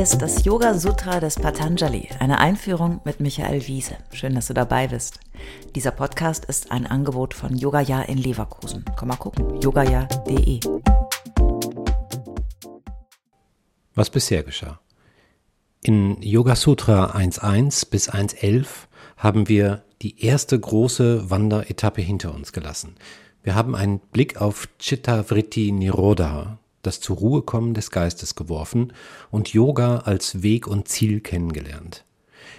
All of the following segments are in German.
Ist das Yoga Sutra des Patanjali, eine Einführung mit Michael Wiese. Schön, dass du dabei bist. Dieser Podcast ist ein Angebot von Yogaya in Leverkusen. Komm mal gucken, yogaya.de. Was bisher geschah. In Yoga Sutra 1.1 bis 1.11 haben wir die erste große Wanderetappe hinter uns gelassen. Wir haben einen Blick auf Chitta Vritti Nirodha, das zur Ruhe kommen des Geistes geworfen und Yoga als Weg und Ziel kennengelernt.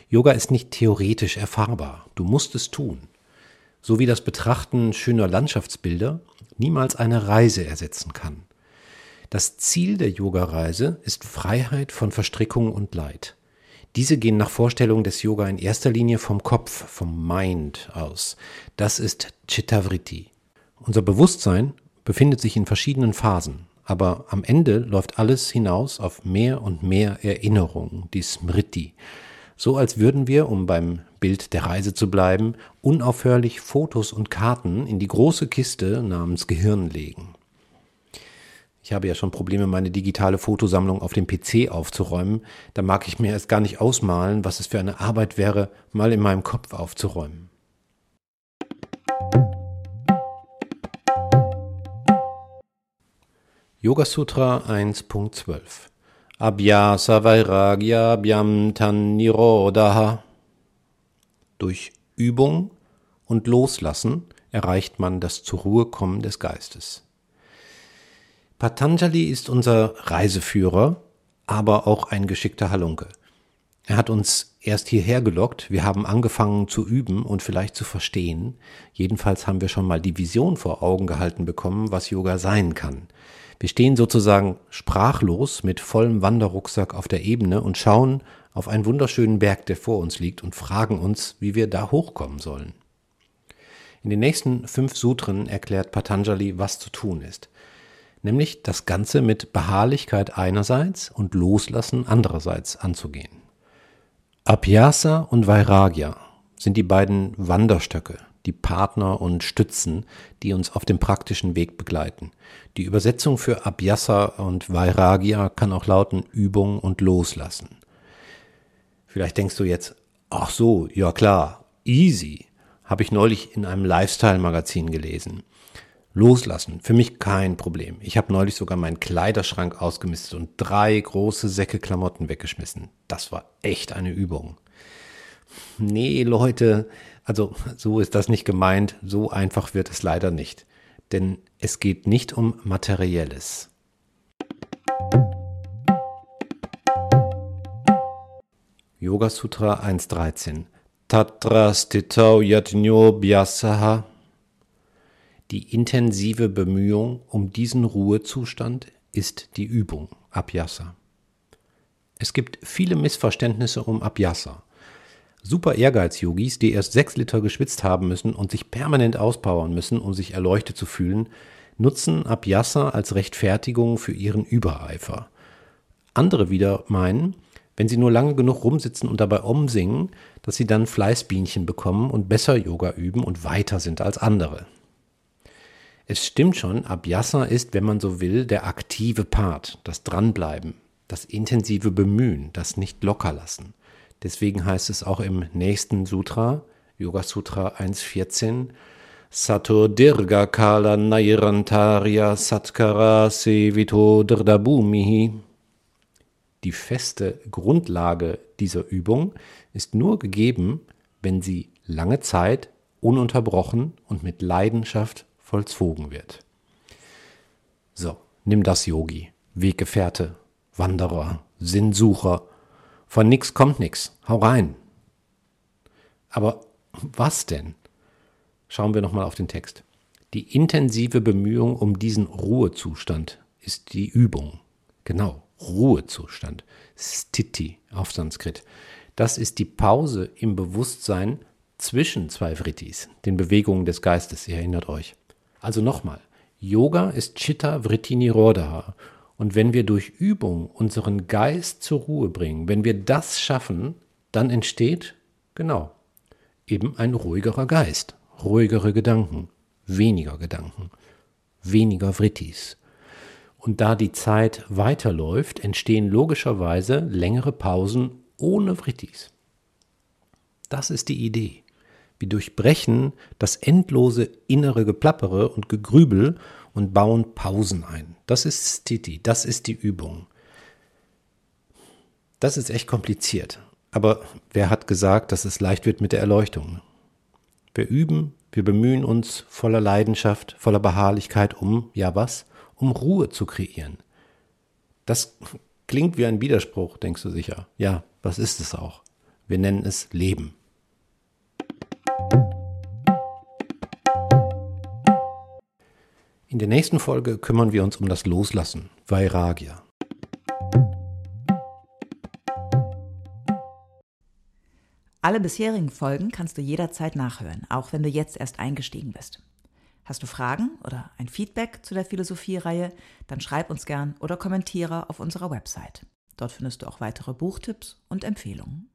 Yoga ist nicht theoretisch erfahrbar, du musst es tun. So wie das Betrachten schöner Landschaftsbilder niemals eine Reise ersetzen kann. Das Ziel der Yoga-Reise ist Freiheit von Verstrickung und Leid. Diese gehen nach Vorstellung des Yoga in erster Linie vom Kopf, vom Mind aus. Das ist Chittavritti. Unser Bewusstsein befindet sich in verschiedenen Phasen, aber am Ende läuft alles hinaus auf mehr und mehr Erinnerung, die Smriti. So als würden wir, um beim Bild der Reise zu bleiben, unaufhörlich Fotos und Karten in die große Kiste namens Gehirn legen. Ich habe ja schon Probleme, meine digitale Fotosammlung auf dem PC aufzuräumen. Da mag ich mir erst gar nicht ausmalen, was es für eine Arbeit wäre, mal in meinem Kopf aufzuräumen. Yoga Sutra 1.12 Abhyasa Vairagya Abhyam Tan Nirodha Durch Übung und Loslassen erreicht man das zur Ruhe kommen des Geistes. Patanjali ist unser Reiseführer, aber auch ein geschickter Halunke. Er hat uns erst hierher gelockt, wir haben angefangen zu üben und vielleicht zu verstehen. Jedenfalls haben wir schon mal die Vision vor Augen gehalten bekommen, was Yoga sein kann. Wir stehen sozusagen sprachlos mit vollem Wanderrucksack auf der Ebene und schauen auf einen wunderschönen Berg, der vor uns liegt und fragen uns, wie wir da hochkommen sollen. In den nächsten fünf Sutren erklärt Patanjali, was zu tun ist. Nämlich das Ganze mit Beharrlichkeit einerseits und Loslassen andererseits anzugehen. Abhyasa und Vairagya sind die beiden Wanderstöcke, die Partner und Stützen, die uns auf dem praktischen Weg begleiten. Die Übersetzung für Abhyasa und Vairagya kann auch lauten Übung und Loslassen. Vielleicht denkst du jetzt, ach so, ja klar, easy, habe ich neulich in einem Lifestyle-Magazin gelesen. Loslassen, für mich kein Problem. Ich habe neulich sogar meinen Kleiderschrank ausgemistet und drei große Säcke Klamotten weggeschmissen. Das war echt eine Übung. Nee, Leute, also so ist das nicht gemeint, so einfach wird es leider nicht. Denn es geht nicht um Materielles. Yoga Sutra 1.13 Tatra stitau yatnyo bhyasaha Die intensive Bemühung um diesen Ruhezustand ist die Übung, Abhyasa. Es gibt viele Missverständnisse um Abhyasa. Super Ehrgeiz-Yogis, die erst sechs Liter geschwitzt haben müssen und sich permanent auspowern müssen, um sich erleuchtet zu fühlen, nutzen Abhyasa als Rechtfertigung für ihren Übereifer. Andere wieder meinen, wenn sie nur lange genug rumsitzen und dabei umsingen, dass sie dann Fleißbienchen bekommen und besser Yoga üben und weiter sind als andere. Es stimmt schon, Abhyasa ist, wenn man so will, der aktive Part, das Dranbleiben, das intensive Bemühen, das nicht lockerlassen. Deswegen heißt es auch im nächsten Sutra, Yoga Sutra 1.14, Sato Dirga Kala Nairantarya Satkara Sevito Dirdabhumihi. Die feste Grundlage dieser Übung ist nur gegeben, wenn sie lange Zeit ununterbrochen und mit Leidenschaft vollzogen wird. So, nimm das Yogi, Weggefährte, Wanderer, Sinnsucher, von nix kommt nix. Hau rein. Aber was denn? Schauen wir nochmal auf den Text. Die intensive Bemühung um diesen Ruhezustand ist die Übung. Genau, Ruhezustand. Stiti auf Sanskrit. Das ist die Pause im Bewusstsein zwischen zwei Vrittis, den Bewegungen des Geistes, ihr erinnert euch. Also nochmal, Yoga ist Chitta Vritti Nirodha und wenn wir durch Übung unseren Geist zur Ruhe bringen, wenn wir das schaffen, dann entsteht, genau, eben ein ruhigerer Geist, ruhigere Gedanken, weniger Gedanken, weniger Vrittis. Und da die Zeit weiterläuft, entstehen logischerweise längere Pausen ohne Vrittis. Das ist die Idee. Wir durchbrechen das endlose innere Geplappere und Gegrübel und bauen Pausen ein. Das ist Stiti, das ist die Übung. Das ist echt kompliziert. Aber wer hat gesagt, dass es leicht wird mit der Erleuchtung? Wir üben, wir bemühen uns voller Leidenschaft, voller Beharrlichkeit um, ja was? Um Ruhe zu kreieren. Das klingt wie ein Widerspruch, denkst du sicher. Ja, was ist es auch? Wir nennen es Leben. In der nächsten Folge kümmern wir uns um das Loslassen, Vairagya. Alle bisherigen Folgen kannst du jederzeit nachhören, auch wenn du jetzt erst eingestiegen bist. Hast du Fragen oder ein Feedback zu der Philosophie-Reihe, dann schreib uns gern oder kommentiere auf unserer Website. Dort findest du auch weitere Buchtipps und Empfehlungen.